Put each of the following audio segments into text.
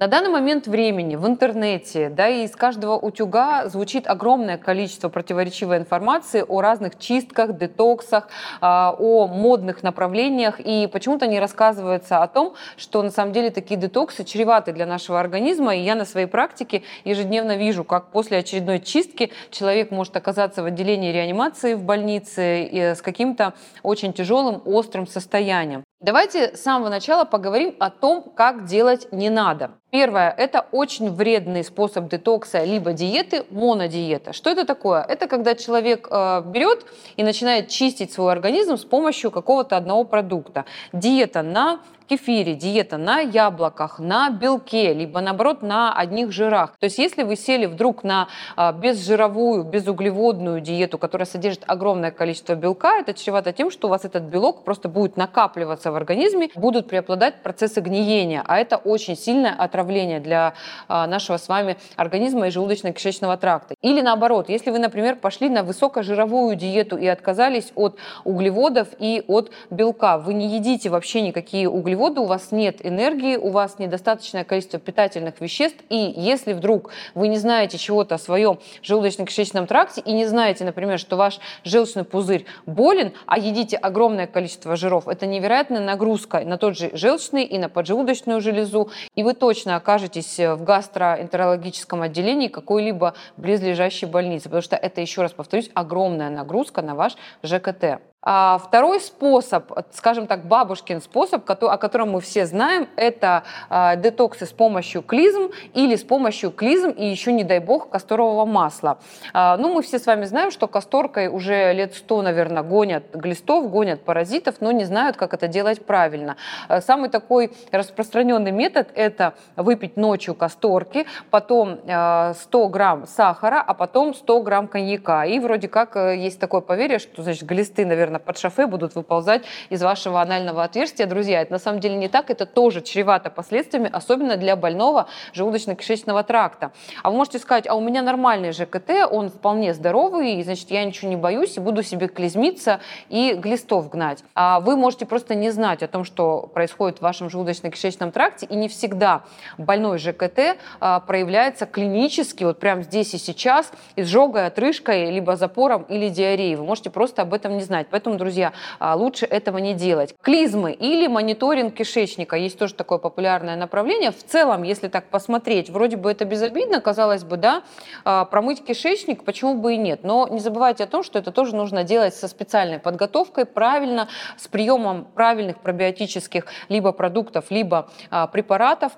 На данный момент времени в интернете, да, и из каждого утюга звучит огромное количество противоречивой информации о разных чистках, детоксах, а, о модных направлениях, и почему-то не рассказывается о том, что на самом деле такие детоксы чреваты для нашего организма, и я на своей практике ежедневно вижу, как после очередной чистки человек может оказаться в отделении реанимации в больнице с каким-то очень тяжелым, острым состоянием. Давайте с самого начала поговорим о том, как делать не надо. Первое – это очень вредный способ детокса либо диеты, монодиета. Что это такое? Это когда человек э, берет и начинает чистить свой организм с помощью какого-то одного продукта. Диета на кефире, диета на яблоках, на белке, либо наоборот на одних жирах. То есть если вы сели вдруг на а, безжировую, безуглеводную диету, которая содержит огромное количество белка, это чревато тем, что у вас этот белок просто будет накапливаться в организме, будут преобладать процессы гниения, а это очень сильное отравление для а, нашего с вами организма и желудочно-кишечного тракта. Или наоборот, если вы, например, пошли на высокожировую диету и отказались от углеводов и от белка, вы не едите вообще никакие углеводы, у вас нет энергии, у вас недостаточное количество питательных веществ, и если вдруг вы не знаете чего-то о своем желудочно-кишечном тракте и не знаете, например, что ваш желчный пузырь болен, а едите огромное количество жиров, это невероятная нагрузка на тот же желчный и на поджелудочную железу, и вы точно окажетесь в гастроэнтерологическом отделении какой-либо близлежащей больницы, потому что это, еще раз повторюсь, огромная нагрузка на ваш ЖКТ. А второй способ, скажем так, бабушкин способ, о котором мы все знаем, это а, детоксы с помощью клизм или с помощью клизм и еще, не дай бог, касторового масла. А, ну, мы все с вами знаем, что касторкой уже лет сто, наверное, гонят глистов, гонят паразитов, но не знают, как это делать правильно. Самый такой распространенный метод – это выпить ночью касторки, потом 100 грамм сахара, а потом 100 грамм коньяка. И вроде как э, есть такое поверье, что, значит, глисты, наверное, наверное, под шофе будут выползать из вашего анального отверстия. Друзья, это на самом деле не так, это тоже чревато последствиями, особенно для больного желудочно-кишечного тракта. А вы можете сказать, а у меня нормальный ЖКТ, он вполне здоровый, и, значит, я ничего не боюсь и буду себе клизмиться и глистов гнать. А вы можете просто не знать о том, что происходит в вашем желудочно-кишечном тракте, и не всегда больной ЖКТ а, проявляется клинически, вот прямо здесь и сейчас, изжогой, отрыжкой, либо запором или диареей. Вы можете просто об этом не знать. Поэтому, друзья, а, лучше этого не делать. Клизмы или мониторинг кишечника. Есть тоже такое популярное направление. В целом, если так посмотреть, вроде бы это безобидно, казалось бы, да, а, промыть кишечник, почему бы и нет. Но не забывайте о том, что это тоже нужно делать со специальной подготовкой, правильно, с приемом правильных пробиотических либо продуктов, либо а, препаратов.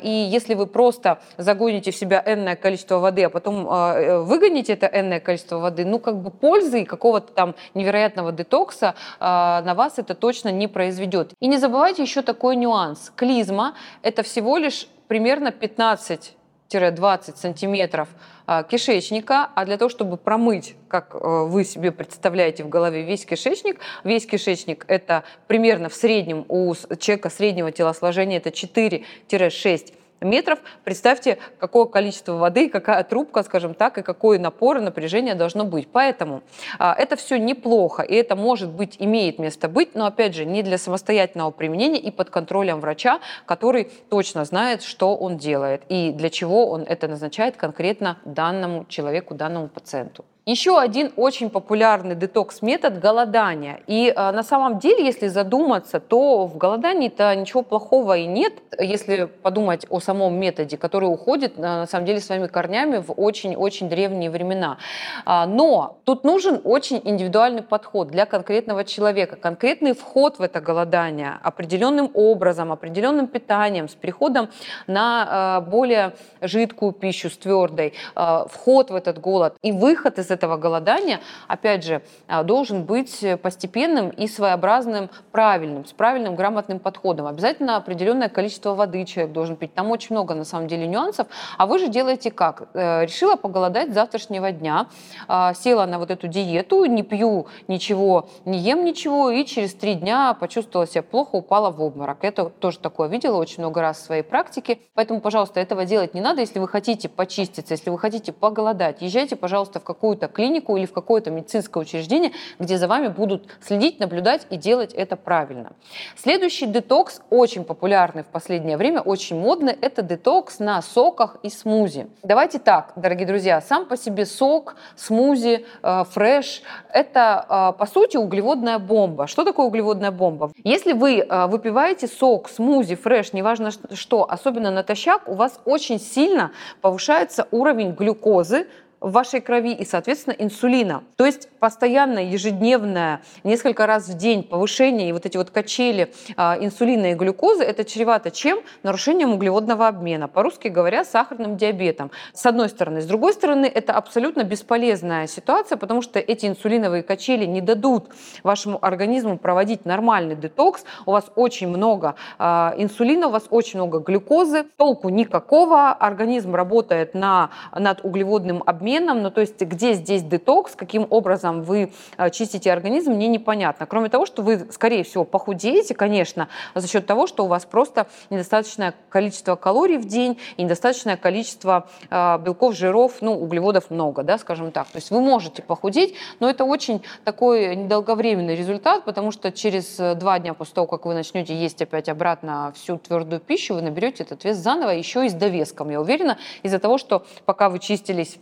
И если вы просто загоните в себя энное количество воды, а потом э, выгоните это энное количество воды, ну, как бы пользы какого-то там невероятного детокса а, на вас это точно не произведет. И не забывайте еще такой нюанс. Клизма – это всего лишь примерно 15 20 сантиметров а, кишечника, а для того, чтобы промыть, как э, вы себе представляете в голове, весь кишечник, весь кишечник это примерно в среднем у человека среднего телосложения это 4-6 метров. Представьте, какое количество воды, какая трубка, скажем так, и какой напор и напряжение должно быть. Поэтому а, это все неплохо, и это может быть, имеет место быть, но опять же, не для самостоятельного применения и под контролем врача, который точно знает, что он делает и для чего он это назначает конкретно данному человеку, данному пациенту. Еще один очень популярный детокс-метод – голодание. И э, на самом деле, если задуматься, то в голодании-то ничего плохого и нет, если подумать о самом методе, который уходит, на самом деле, своими корнями в очень-очень древние времена. А, но тут нужен очень индивидуальный подход для конкретного человека, конкретный вход в это голодание определенным образом, определенным питанием, с переходом на э, более жидкую пищу, с твердой, э, вход в этот голод и выход из этого голодания, опять же, а, должен быть постепенным и своеобразным, правильным, с правильным грамотным подходом. Обязательно определенное количество воды человек должен пить. Там очень много, на самом деле, нюансов. А вы же делаете как? Э, решила поголодать с завтрашнего дня, а, села на вот эту диету, не пью ничего, не ем ничего, и через три дня почувствовала себя плохо, упала в обморок. Это тоже такое видела очень много раз в своей практике. Поэтому, пожалуйста, этого делать не надо. Если вы хотите почиститься, если вы хотите поголодать, езжайте, пожалуйста, в какую-то какую-то клинику или в какое-то медицинское учреждение, где за вами будут следить, наблюдать и делать это правильно. Следующий детокс, очень популярный в последнее время, очень модный, это детокс на соках и смузи. Давайте так, дорогие друзья, сам по себе сок, смузи, э, фреш – это, э, по сути, углеводная бомба. Что такое углеводная бомба? Если вы э, выпиваете сок, смузи, фреш, неважно что, особенно натощак, у вас очень сильно повышается уровень глюкозы, в вашей крови и, соответственно, инсулина. То есть постоянное, ежедневное, несколько раз в день повышение и вот эти вот качели а, инсулина и глюкозы, это чревато чем? Нарушением углеводного обмена. По-русски говоря, сахарным диабетом. С одной стороны. С другой стороны, это абсолютно бесполезная ситуация, потому что эти инсулиновые качели не дадут вашему организму проводить нормальный детокс. У вас очень много а, инсулина, у вас очень много глюкозы, толку никакого. Организм работает на, над углеводным обменом обменом, ну то есть где здесь детокс, каким образом вы э, чистите организм, мне непонятно. Кроме того, что вы, скорее всего, похудеете, конечно, за счет того, что у вас просто недостаточное количество калорий в день и недостаточное количество э, белков, жиров, ну, углеводов много, да, скажем так. То есть вы можете похудеть, но это очень такой недолговременный результат, потому что через э, два дня после того, как вы начнете есть опять обратно всю твердую пищу, вы наберете этот вес заново, еще и с довеском, я уверена, из-за того, что пока вы чистились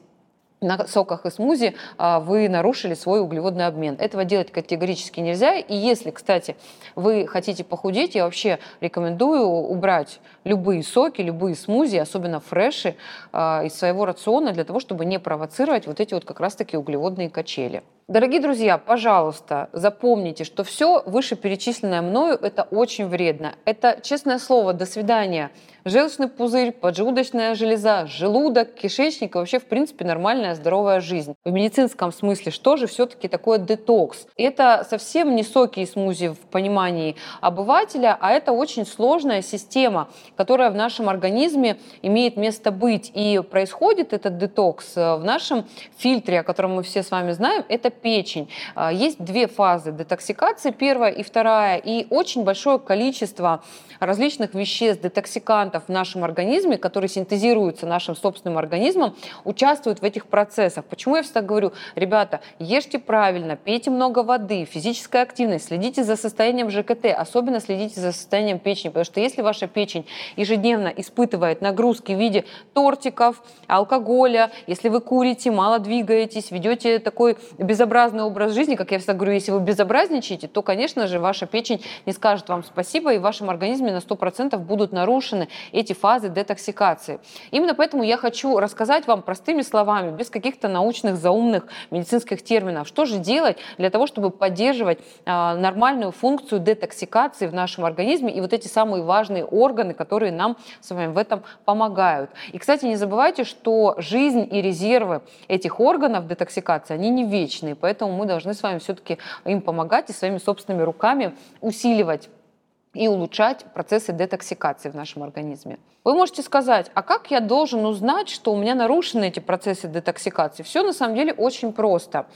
на соках и смузи а, вы нарушили свой углеводный обмен. Этого делать категорически нельзя. И если, кстати, вы хотите похудеть, я вообще рекомендую убрать любые соки, любые смузи, особенно фреши, а, из своего рациона для того, чтобы не провоцировать вот эти вот как раз-таки углеводные качели. Дорогие друзья, пожалуйста, запомните, что все вышеперечисленное мною – это очень вредно. Это, честное слово, до свидания. Желчный пузырь, поджелудочная железа, желудок, кишечник и вообще, в принципе, нормальная здоровая жизнь. В медицинском смысле, что же все-таки такое детокс? Это совсем не соки и смузи в понимании обывателя, а это очень сложная система, которая в нашем организме имеет место быть. И происходит этот детокс в нашем фильтре, о котором мы все с вами знаем, это печень. А, есть две фазы детоксикации, первая и вторая, и очень большое количество различных веществ, детоксикантов в нашем организме, которые синтезируются нашим собственным организмом, участвуют в этих процессах. Почему я всегда говорю, ребята, ешьте правильно, пейте много воды, физическая активность, следите за состоянием ЖКТ, особенно следите за состоянием печени, потому что если ваша печень ежедневно испытывает нагрузки в виде тортиков, алкоголя, если вы курите, мало двигаетесь, ведете такой безобразный образ жизни, как я всегда говорю, если вы безобразничаете, то, конечно же, ваша печень не скажет вам спасибо, и в вашем организме на 100% будут нарушены эти фазы детоксикации. Именно поэтому я хочу рассказать вам простыми словами, без каких-то научных, заумных медицинских терминов, что же делать для того, чтобы поддерживать а, нормальную функцию детоксикации в нашем организме и вот эти самые важные органы, которые нам с вами в этом помогают. И, кстати, не забывайте, что жизнь и резервы этих органов детоксикации, они не вечны личные, поэтому мы должны с вами все-таки им помогать и своими собственными руками усиливать и улучшать процессы детоксикации в нашем организме. Вы можете сказать, а как я должен узнать, что у меня нарушены эти процессы детоксикации? Все на самом деле очень просто.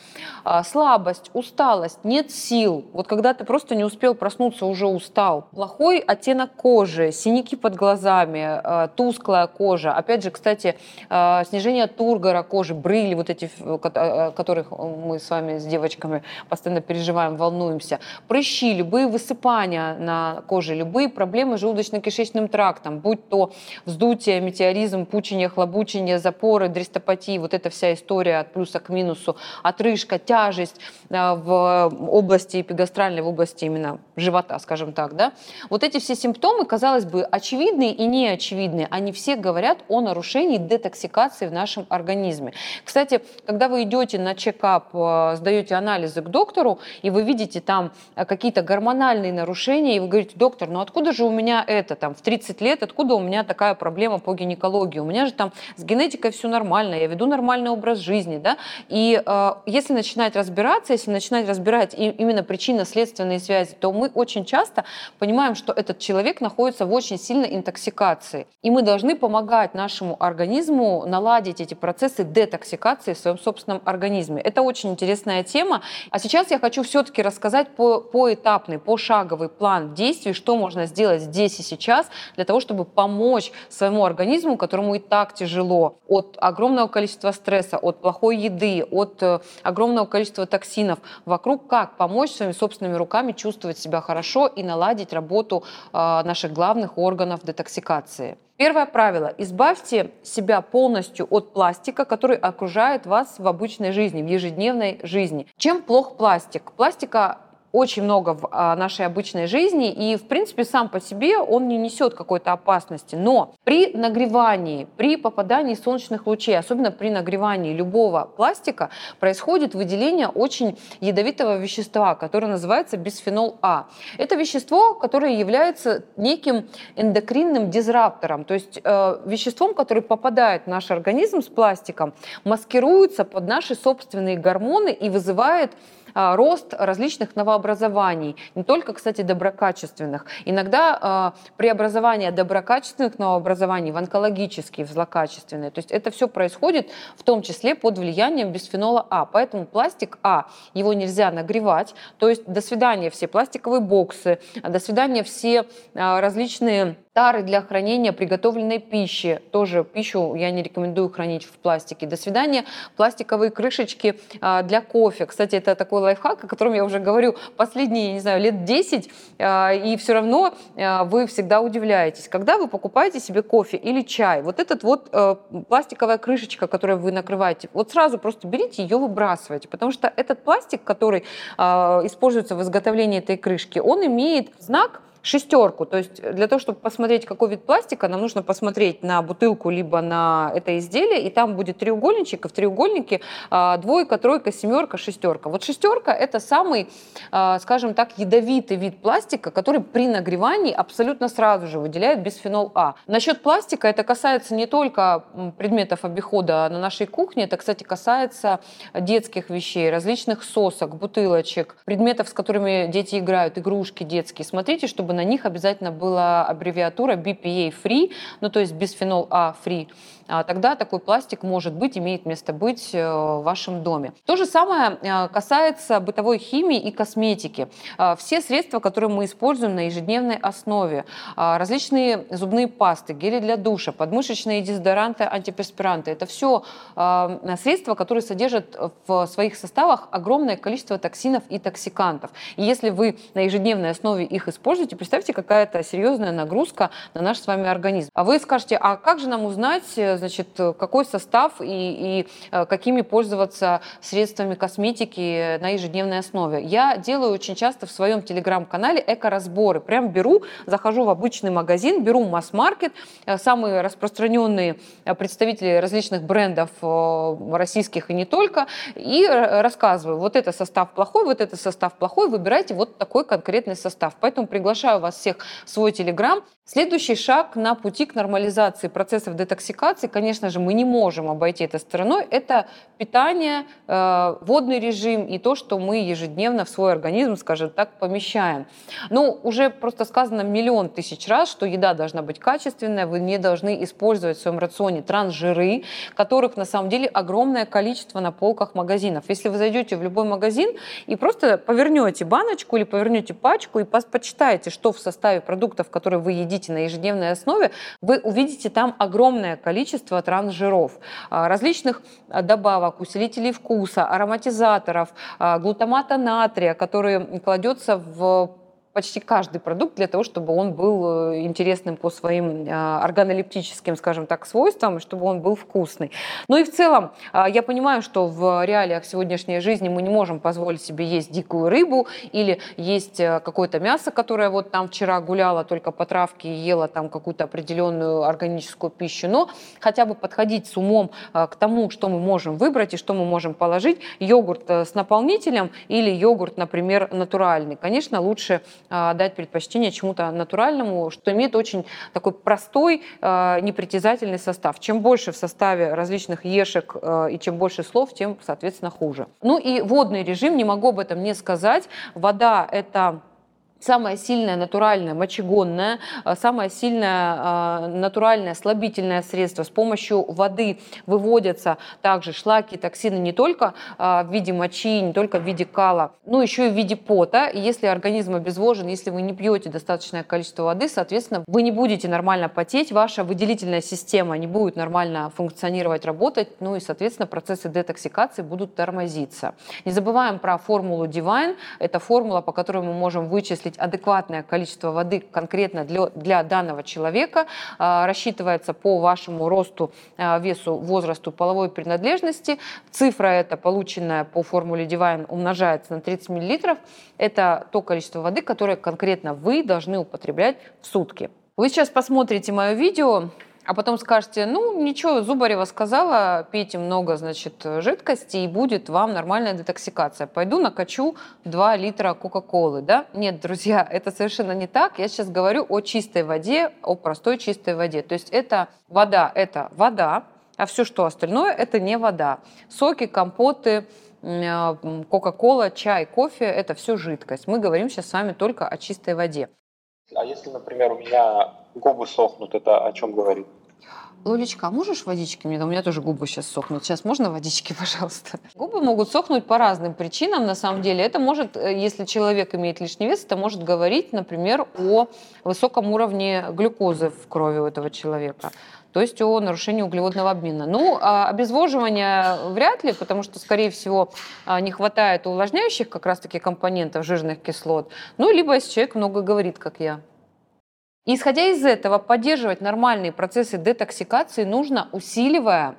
А, слабость, усталость, нет сил. Вот когда ты просто не успел проснуться, уже устал. Плохой оттенок кожи, синяки под глазами, а, тусклая кожа. Опять же, кстати, а, снижение тургора кожи, брыли, вот эти, которых мы с вами с девочками постоянно переживаем, волнуемся. Прыщи, любые высыпания на коже, любые проблемы с желудочно-кишечным трактом, будь то вздутие, метеоризм, пучение, хлобучение, запоры, дристопатии, вот эта вся история от плюса к минусу, отрыжка, тяжесть а, в области эпигастральной, в области именно живота, скажем так, да. Вот эти все симптомы, казалось бы, очевидные и неочевидные, они все говорят о нарушении детоксикации в нашем организме. Кстати, когда вы идете на чекап, а, сдаете анализы к доктору, и вы видите там а, какие-то гормональные нарушения, и вы говорите, доктор, ну откуда же у меня это там в 30 лет, откуда у меня такая проблема по гинекологии, у меня же там с генетикой все нормально, я веду нормальный образ жизни, да, и э, если начинать разбираться, если начинать разбирать и, именно причинно-следственные связи, то мы очень часто понимаем, что этот человек находится в очень сильной интоксикации, и мы должны помогать нашему организму наладить эти процессы детоксикации в своем собственном организме. Это очень интересная тема, а сейчас я хочу все-таки рассказать по, поэтапный, пошаговый план действий, действий, что можно сделать здесь и сейчас для того, чтобы помочь своему организму, которому и так тяжело от огромного количества стресса, от плохой еды, от э, огромного количества токсинов вокруг, как помочь своими собственными руками чувствовать себя хорошо и наладить работу э, наших главных органов детоксикации. Первое правило. Избавьте себя полностью от пластика, который окружает вас в обычной жизни, в ежедневной жизни. Чем плох пластик? Пластика очень много в а, нашей обычной жизни, и, в принципе, сам по себе он не несет какой-то опасности. Но при нагревании, при попадании солнечных лучей, особенно при нагревании любого пластика, происходит выделение очень ядовитого вещества, которое называется бисфенол А. Это вещество, которое является неким эндокринным дизраптором, то есть э, веществом, которое попадает в наш организм с пластиком, маскируется под наши собственные гормоны и вызывает рост различных новообразований, не только, кстати, доброкачественных. Иногда а, преобразование доброкачественных новообразований в онкологические, в злокачественные. То есть это все происходит в том числе под влиянием бисфенола А. Поэтому пластик А, его нельзя нагревать. То есть до свидания все пластиковые боксы, до свидания все а, различные тары для хранения приготовленной пищи. Тоже пищу я не рекомендую хранить в пластике. До свидания. Пластиковые крышечки а, для кофе. Кстати, это такой лайфхак, о котором я уже говорю последние, не знаю, лет 10, а, и все равно а, вы всегда удивляетесь. Когда вы покупаете себе кофе или чай, вот этот вот пластиковая крышечка, которую вы накрываете, вот сразу просто берите ее, выбрасывайте, потому что этот пластик, который используется в изготовлении этой крышки, он имеет знак шестерку. То есть для того, чтобы посмотреть, какой вид пластика, нам нужно посмотреть на бутылку либо на это изделие, и там будет треугольничек, и в треугольнике а, двойка, тройка, семерка, шестерка. Вот шестерка это самый, а, скажем так, ядовитый вид пластика, который при нагревании абсолютно сразу же выделяет бисфенол А. Насчет пластика это касается не только предметов обихода на нашей кухне, это, кстати, касается детских вещей, различных сосок, бутылочек, предметов, с которыми дети играют, игрушки детские. Смотрите, чтобы на них обязательно была аббревиатура BPA-free, ну то есть бисфенол А-free. А тогда такой пластик может быть, имеет место быть э, в вашем доме. То же самое э, касается бытовой химии и косметики. А, все средства, которые мы используем на ежедневной основе, различные зубные пасты, гели для душа, подмышечные дезодоранты, антиперспиранты, это все средства, которые содержат в своих составах огромное количество токсинов и токсикантов. И если вы на ежедневной основе их используете, представьте, какая-то серьезная нагрузка на наш с вами организм. А вы скажете, а как же нам узнать, э, значит, какой состав и, и э, какими пользоваться средствами косметики на ежедневной основе. Я делаю очень часто в своем телеграм-канале эко-разборы. Прям беру, захожу в обычный магазин, беру масс-маркет, э, самые распространенные э, представители различных брендов российских и не только, и рассказываю, вот это состав плохой, вот это состав плохой, выбирайте вот такой конкретный состав. Поэтому приглашаю вас всех в свой телеграм. Следующий шаг на пути к нормализации процессов детоксикации, конечно же, мы не можем обойти это стороной, это питание, э, водный режим и то, что мы ежедневно в свой организм, скажем так, помещаем. Ну, уже просто сказано миллион тысяч раз, что еда должна быть качественная, вы не должны использовать в своем рационе трансжиры, которых на самом деле огромное количество на полках магазинов. Если вы зайдете в любой магазин и просто повернете баночку или повернете пачку и почитаете, что в составе продуктов, которые вы едите на ежедневной основе, вы увидите там огромное количество трансжиров, а, различных а, добавок, усилителей вкуса, ароматизаторов, а, глутамата натрия, который кладется в почти каждый продукт для того, чтобы он был э, интересным по своим э, органолептическим, скажем так, свойствам, чтобы он был вкусный. Ну и в целом, э, я понимаю, что в реалиях сегодняшней жизни мы не можем позволить себе есть дикую рыбу или есть какое-то мясо, которое вот там вчера гуляло только по травке и ела там какую-то определенную органическую пищу, но хотя бы подходить с умом к тому, что мы можем выбрать и что мы можем положить. Йогурт с наполнителем или йогурт, например, натуральный. Конечно, лучше дать предпочтение чему-то натуральному, что имеет очень такой простой, а, непритязательный состав. Чем больше в составе различных ешек а, и чем больше слов, тем, соответственно, хуже. Ну и водный режим, не могу об этом не сказать. Вода – это самое сильное натуральное мочегонное, э, самое сильное э, натуральное слабительное средство. С помощью воды выводятся также шлаки, токсины не только э, в виде мочи, не только в виде кала, но еще и в виде пота. Если организм обезвожен, если вы не пьете достаточное количество воды, соответственно, вы не будете нормально потеть, ваша выделительная система не будет нормально функционировать, работать, ну и, соответственно, процессы детоксикации будут тормозиться. Не забываем про формулу Divine. Это формула, по которой мы можем вычислить вычислить адекватное количество воды конкретно для, для данного человека. А, рассчитывается по вашему росту, а, весу, возрасту, половой принадлежности. Цифра эта, полученная по формуле Divine, умножается на 30 мл. Это то количество воды, которое конкретно вы должны употреблять в сутки. Вы сейчас посмотрите мое видео, а потом скажете, ну, ничего, Зубарева сказала, пейте много, значит, жидкости, и будет вам нормальная детоксикация. Пойду накачу 2 литра Кока-Колы, да? Нет, друзья, это совершенно не так. Я сейчас говорю о чистой воде, о простой чистой воде. То есть это вода, это вода, а все, что остальное, это не вода. Соки, компоты, э, Кока-Кола, чай, кофе – это все жидкость. Мы говорим сейчас с вами только о чистой воде. А если, например, у меня губы сохнут, это о чем говорит? Лолечка, а можешь водички мне? У меня тоже губы сейчас сохнут. Сейчас можно водички, пожалуйста? Губы могут сохнуть по разным причинам, на самом деле. Это может, э, если человек имеет лишний вес, это может говорить, например, о высоком уровне глюкозы в крови у этого человека то есть о нарушении углеводного обмена. Ну, а обезвоживание вряд ли, потому что, скорее всего, а, не хватает увлажняющих как раз-таки компонентов жирных кислот. Ну, либо если человек много говорит, как я. Исходя из этого, поддерживать нормальные процессы детоксикации нужно, усиливая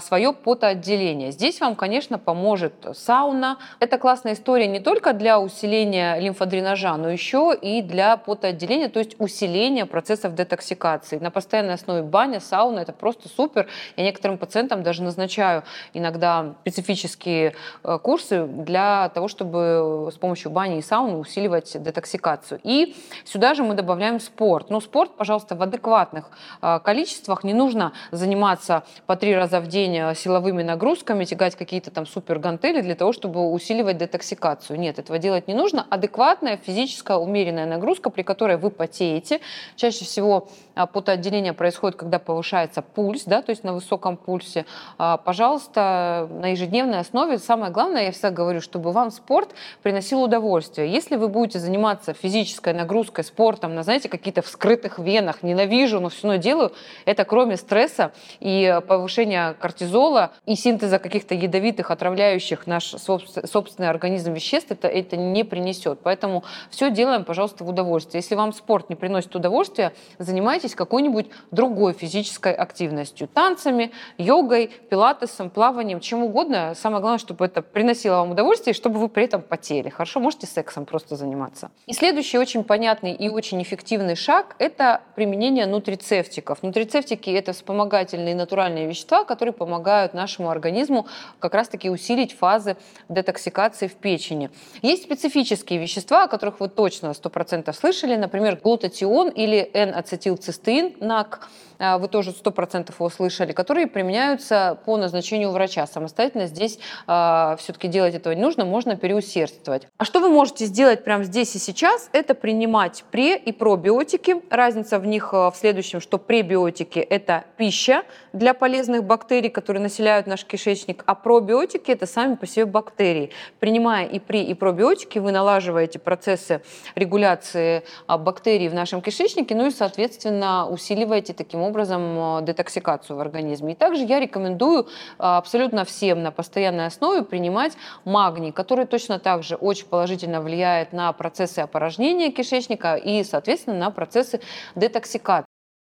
свое потоотделение. Здесь вам, конечно, поможет сауна. Это классная история не только для усиления лимфодренажа, но еще и для потоотделения, то есть усиления процессов детоксикации. На постоянной основе баня, сауна – это просто супер. Я некоторым пациентам даже назначаю иногда специфические э, курсы для того, чтобы с помощью бани и сауны усиливать детоксикацию. И сюда же мы добавляем спорт. Ну, спорт, пожалуйста, в адекватных э, количествах. Не нужно заниматься по три раза раза в день э, силовыми нагрузками, тягать какие-то там супер гантели для того, чтобы усиливать детоксикацию. Нет, этого делать не нужно. Адекватная физическая умеренная нагрузка, при которой вы потеете. Чаще всего а, потоотделение происходит, когда повышается пульс, да, то есть на высоком пульсе. А, пожалуйста, на ежедневной основе самое главное, я всегда говорю, чтобы вам спорт приносил удовольствие. Если вы будете заниматься физической нагрузкой, спортом, на, знаете, какие-то вскрытых венах, ненавижу, но все равно делаю, это кроме стресса и повышения кортизола и синтеза каких-то ядовитых, отравляющих наш собственный организм веществ, это, это не принесет. Поэтому все делаем, пожалуйста, в удовольствие. Если вам спорт не приносит удовольствия, занимайтесь какой-нибудь другой физической активностью. Танцами, йогой, пилатесом, плаванием, чем угодно. Самое главное, чтобы это приносило вам удовольствие, и чтобы вы при этом потели. Хорошо, можете сексом просто заниматься. И следующий очень понятный и очень эффективный шаг – это применение нутрицептиков. Нутрицептики – это вспомогательные натуральные вещества, которые помогают нашему организму как раз-таки усилить фазы детоксикации в печени. Есть специфические вещества, о которых вы точно 100% слышали, например, глутатион или N-ацетилцистеин, НАК, вы тоже 100% его слышали, которые применяются по назначению врача. Самостоятельно здесь э, а, все-таки делать этого не нужно, можно переусердствовать. А что вы можете сделать прямо здесь и сейчас? Это принимать пре- и пробиотики. Разница в них а, в следующем, что пребиотики – это пища для полезных бактерий, которые населяют наш кишечник, а пробиотики – это сами по себе бактерии. Принимая и при, и пробиотики, вы налаживаете процессы регуляции бактерий в нашем кишечнике, ну и, соответственно, усиливаете таким образом детоксикацию в организме. И также я рекомендую абсолютно всем на постоянной основе принимать магний, который точно так же очень положительно влияет на процессы опорожнения кишечника и, соответственно, на процессы детоксикации.